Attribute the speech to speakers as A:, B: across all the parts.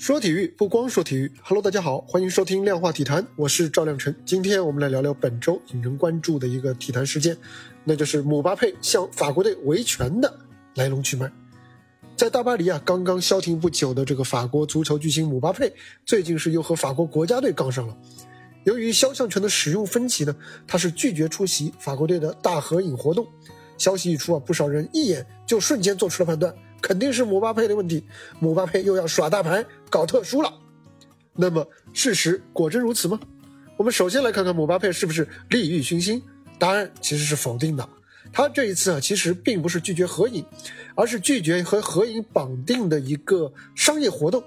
A: 说体育不光说体育，Hello，大家好，欢迎收听量化体坛，我是赵亮晨。今天我们来聊聊本周引人关注的一个体坛事件，那就是姆巴佩向法国队维权的来龙去脉。在大巴黎啊，刚刚消停不久的这个法国足球巨星姆巴佩，最近是又和法国国家队杠上了。由于肖像权的使用分歧呢，他是拒绝出席法国队的大合影活动。消息一出啊，不少人一眼就瞬间做出了判断。肯定是姆巴佩的问题，姆巴佩又要耍大牌搞特殊了。那么事实果真如此吗？我们首先来看看姆巴佩是不是利欲熏心。答案其实是否定的。他这一次啊，其实并不是拒绝合影，而是拒绝和合影绑定的一个商业活动。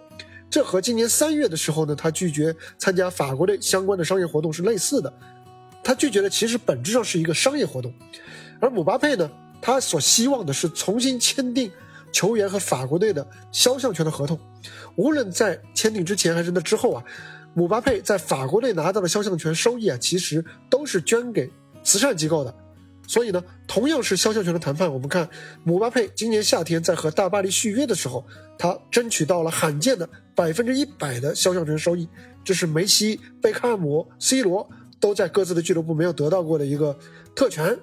A: 这和今年三月的时候呢，他拒绝参加法国队相关的商业活动是类似的。他拒绝的其实本质上是一个商业活动，而姆巴佩呢，他所希望的是重新签订。球员和法国队的肖像权的合同，无论在签订之前还是那之后啊，姆巴佩在法国队拿到的肖像权收益啊，其实都是捐给慈善机构的。所以呢，同样是肖像权的谈判，我们看姆巴佩今年夏天在和大巴黎续约的时候，他争取到了罕见的百分之一百的肖像权收益，这是梅西、贝克汉姆、C 罗都在各自的俱乐部没有得到过的一个特权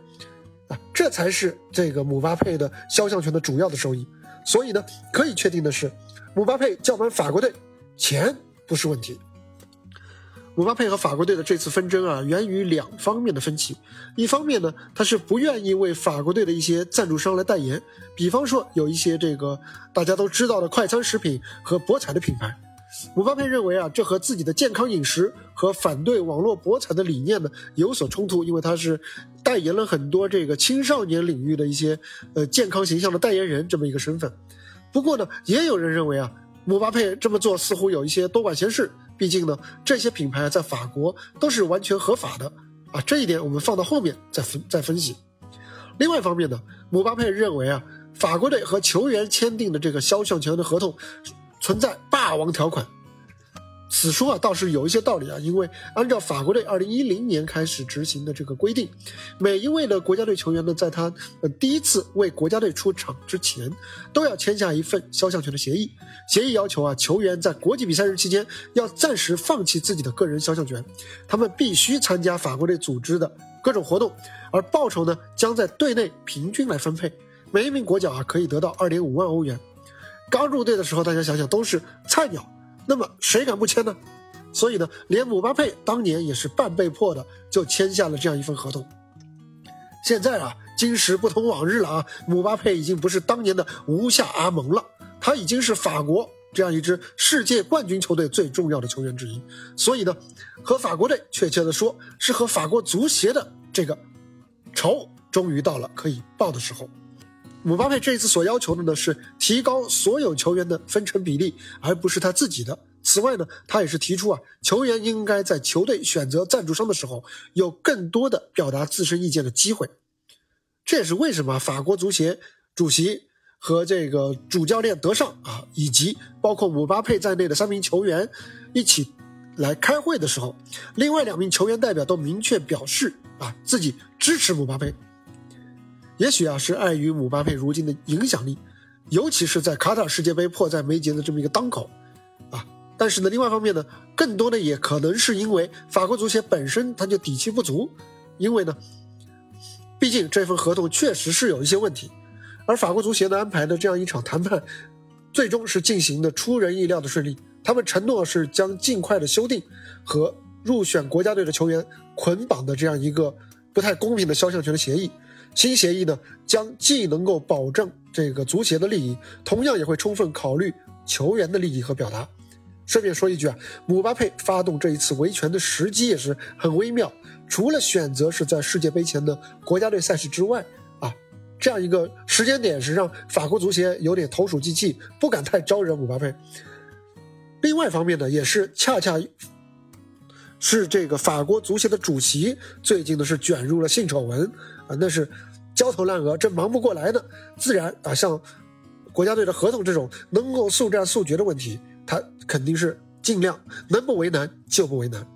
A: 啊，这才是这个姆巴佩的肖像权的主要的收益。所以呢，可以确定的是，姆巴佩叫板法国队，钱不是问题。姆巴佩和法国队的这次纷争啊，源于两方面的分歧。一方面呢，他是不愿意为法国队的一些赞助商来代言，比方说有一些这个大家都知道的快餐食品和博彩的品牌。姆巴佩认为啊，这和自己的健康饮食和反对网络博彩的理念呢有所冲突，因为他是代言了很多这个青少年领域的一些呃健康形象的代言人这么一个身份。不过呢，也有人认为啊，姆巴佩这么做似乎有一些多管闲事，毕竟呢，这些品牌在法国都是完全合法的啊，这一点我们放到后面再分再分析。另外一方面呢，姆巴佩认为啊，法国队和球员签订的这个肖像权的合同。存在霸王条款，此说啊倒是有一些道理啊，因为按照法国队二零一零年开始执行的这个规定，每一位的国家队球员呢，在他呃第一次为国家队出场之前，都要签下一份肖像权的协议。协议要求啊，球员在国际比赛日期间要暂时放弃自己的个人肖像权，他们必须参加法国队组织的各种活动，而报酬呢将在队内平均来分配，每一名国脚啊可以得到二点五万欧元。刚入队的时候，大家想想都是菜鸟，那么谁敢不签呢？所以呢，连姆巴佩当年也是半被迫的就签下了这样一份合同。现在啊，今时不同往日了啊，姆巴佩已经不是当年的无下阿蒙了，他已经是法国这样一支世界冠军球队最重要的球员之一。所以呢，和法国队，确切的说，是和法国足协的这个仇，终于到了可以报的时候。姆巴佩这一次所要求的呢是提高所有球员的分成比例，而不是他自己的。此外呢，他也是提出啊，球员应该在球队选择赞助商的时候有更多的表达自身意见的机会。这也是为什么法国足协主席和这个主教练德尚啊，以及包括姆巴佩在内的三名球员一起来开会的时候，另外两名球员代表都明确表示啊，自己支持姆巴佩。也许啊，是碍于姆巴佩如今的影响力，尤其是在卡塔尔世界杯迫在眉睫的这么一个当口，啊，但是呢，另外一方面呢，更多的也可能是因为法国足协本身他就底气不足，因为呢，毕竟这份合同确实是有一些问题，而法国足协呢安排的这样一场谈判，最终是进行的出人意料的顺利，他们承诺是将尽快的修订和入选国家队的球员捆绑的这样一个不太公平的肖像权的协议。新协议呢，将既能够保证这个足协的利益，同样也会充分考虑球员的利益和表达。顺便说一句啊，姆巴佩发动这一次维权的时机也是很微妙。除了选择是在世界杯前的国家队赛事之外啊，这样一个时间点是让法国足协有点投鼠忌器，不敢太招惹姆巴佩。另外一方面呢，也是恰恰是这个法国足协的主席最近呢是卷入了性丑闻。啊，那是焦头烂额，这忙不过来的，自然啊，像国家队的合同这种能够速战速决的问题，他肯定是尽量能不为难就不为难。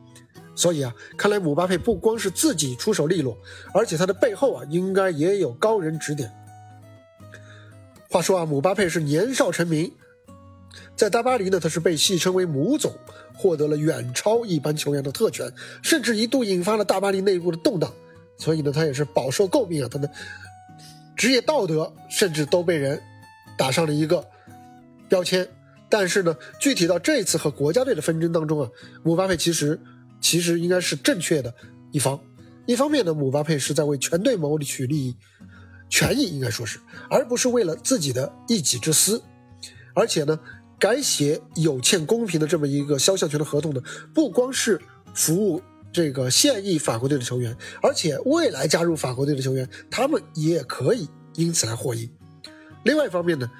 A: 所以啊，看来姆巴佩不光是自己出手利落，而且他的背后啊，应该也有高人指点。话说啊，姆巴佩是年少成名，在大巴黎呢，他是被戏称为母总，获得了远超一般球员的特权，甚至一度引发了大巴黎内部的动荡。所以呢，他也是饱受诟病啊，他的职业道德甚至都被人打上了一个标签。但是呢，具体到这一次和国家队的纷争当中啊，姆巴佩其实其实应该是正确的一方。一方面呢，姆巴佩是在为全队谋取利益、权益，应该说是，而不是为了自己的一己之私。而且呢，改写有欠公平的这么一个肖像权的合同呢，不光是服务这个现役法国队的球员，而且未来加入法国队的球员，他们也可以因此来获益。另外一方面呢。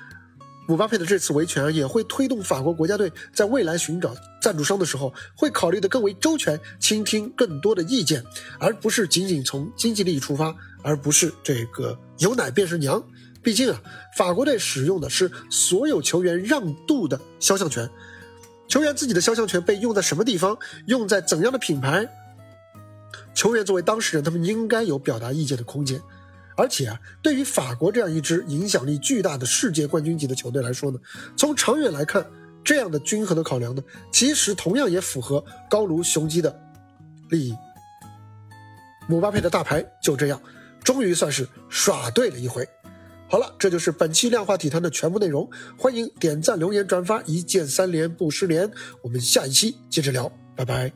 A: 姆巴佩的这次维权也会推动法国国家队在未来寻找赞助商的时候，会考虑的更为周全，倾听更多的意见，而不是仅仅从经济利益出发，而不是这个有奶便是娘。毕竟啊，法国队使用的是所有球员让渡的肖像权，球员自己的肖像权被用在什么地方，用在怎样的品牌，球员作为当事人，他们应该有表达意见的空间。而且啊，对于法国这样一支影响力巨大的世界冠军级的球队来说呢，从长远来看，这样的均衡的考量呢，其实同样也符合高卢雄鸡的利益。姆巴佩的大牌就这样，终于算是耍对了一回。好了，这就是本期量化体坛的全部内容。欢迎点赞、留言、转发，一键三连不失联。我们下一期接着聊，拜拜。